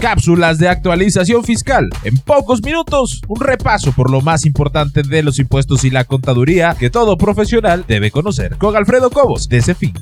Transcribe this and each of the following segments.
cápsulas de actualización fiscal. En pocos minutos, un repaso por lo más importante de los impuestos y la contaduría que todo profesional debe conocer. Con Alfredo Cobos, de fin.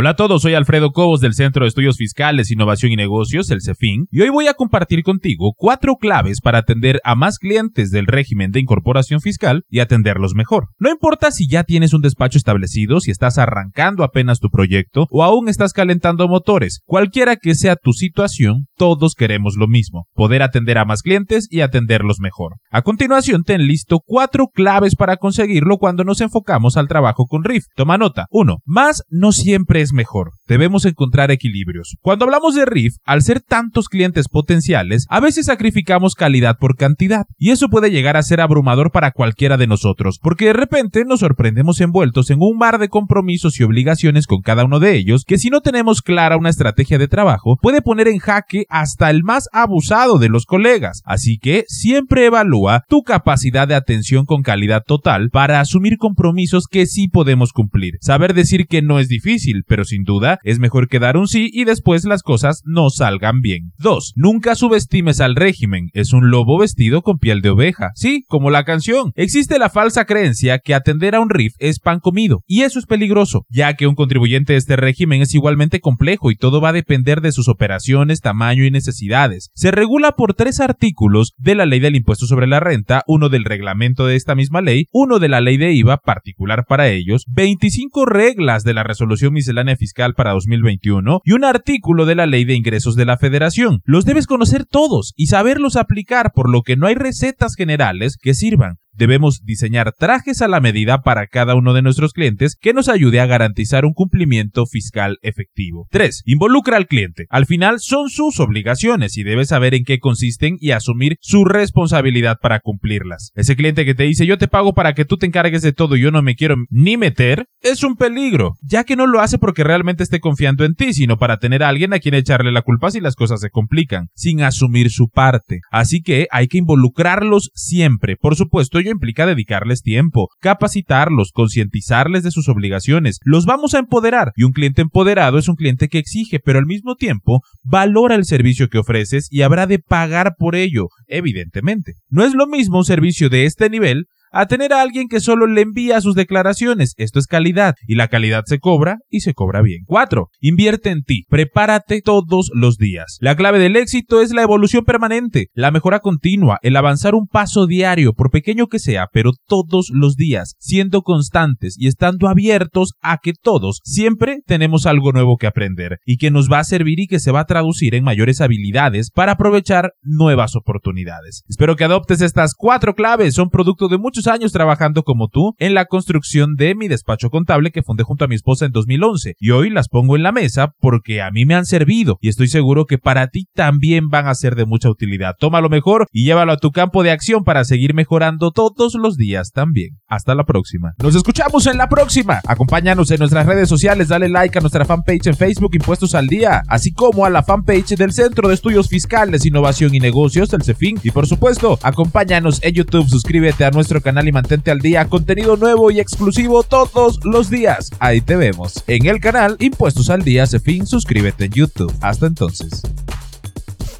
Hola a todos, soy Alfredo Cobos del Centro de Estudios Fiscales, Innovación y Negocios, el CEFIN, y hoy voy a compartir contigo cuatro claves para atender a más clientes del régimen de incorporación fiscal y atenderlos mejor. No importa si ya tienes un despacho establecido, si estás arrancando apenas tu proyecto o aún estás calentando motores, cualquiera que sea tu situación, todos queremos lo mismo, poder atender a más clientes y atenderlos mejor. A continuación, ten listo cuatro claves para conseguirlo cuando nos enfocamos al trabajo con RIF. Toma nota. 1. Más no siempre es mejor. Debemos encontrar equilibrios. Cuando hablamos de RIF, al ser tantos clientes potenciales, a veces sacrificamos calidad por cantidad, y eso puede llegar a ser abrumador para cualquiera de nosotros, porque de repente nos sorprendemos envueltos en un mar de compromisos y obligaciones con cada uno de ellos, que si no tenemos clara una estrategia de trabajo, puede poner en jaque hasta el más abusado de los colegas. Así que siempre evalúa tu capacidad de atención con calidad total para asumir compromisos que sí podemos cumplir. Saber decir que no es difícil, pero sin duda es mejor que dar un sí y después las cosas no salgan bien. 2. Nunca subestimes al régimen, es un lobo vestido con piel de oveja. Sí, como la canción. Existe la falsa creencia que atender a un RIF es pan comido, y eso es peligroso, ya que un contribuyente de este régimen es igualmente complejo y todo va a depender de sus operaciones, tamaño y necesidades. Se regula por tres artículos de la ley del impuesto sobre la renta, uno del reglamento de esta misma ley, uno de la ley de IVA particular para ellos, 25 reglas de la resolución miscelánea fiscal para 2021 y un artículo de la Ley de Ingresos de la Federación. Los debes conocer todos y saberlos aplicar, por lo que no hay recetas generales que sirvan. Debemos diseñar trajes a la medida para cada uno de nuestros clientes que nos ayude a garantizar un cumplimiento fiscal efectivo. 3. Involucra al cliente. Al final son sus obligaciones y debes saber en qué consisten y asumir su responsabilidad para cumplirlas. Ese cliente que te dice yo te pago para que tú te encargues de todo y yo no me quiero ni meter, es un peligro, ya que no lo hace porque realmente esté confiando en ti, sino para tener a alguien a quien echarle la culpa si las cosas se complican, sin asumir su parte. Así que hay que involucrarlos siempre. Por supuesto, implica dedicarles tiempo, capacitarlos, concientizarles de sus obligaciones. Los vamos a empoderar y un cliente empoderado es un cliente que exige, pero al mismo tiempo valora el servicio que ofreces y habrá de pagar por ello, evidentemente. No es lo mismo un servicio de este nivel a tener a alguien que solo le envía sus declaraciones. Esto es calidad y la calidad se cobra y se cobra bien. 4. Invierte en ti. Prepárate todos los días. La clave del éxito es la evolución permanente, la mejora continua, el avanzar un paso diario, por pequeño que sea, pero todos los días, siendo constantes y estando abiertos a que todos siempre tenemos algo nuevo que aprender y que nos va a servir y que se va a traducir en mayores habilidades para aprovechar nuevas oportunidades. Espero que adoptes estas cuatro claves, son producto de muchos años trabajando como tú en la construcción de mi despacho contable que fundé junto a mi esposa en 2011 y hoy las pongo en la mesa porque a mí me han servido y estoy seguro que para ti también van a ser de mucha utilidad. Tómalo mejor y llévalo a tu campo de acción para seguir mejorando todos los días también. Hasta la próxima. Nos escuchamos en la próxima. Acompáñanos en nuestras redes sociales, dale like a nuestra fanpage en Facebook Impuestos al Día, así como a la fanpage del Centro de Estudios Fiscales, Innovación y Negocios, el CEFIN. Y por supuesto, acompáñanos en YouTube, suscríbete a nuestro canal y mantente al día. Contenido nuevo y exclusivo todos los días. Ahí te vemos. En el canal Impuestos al Día, fin suscríbete en YouTube. Hasta entonces.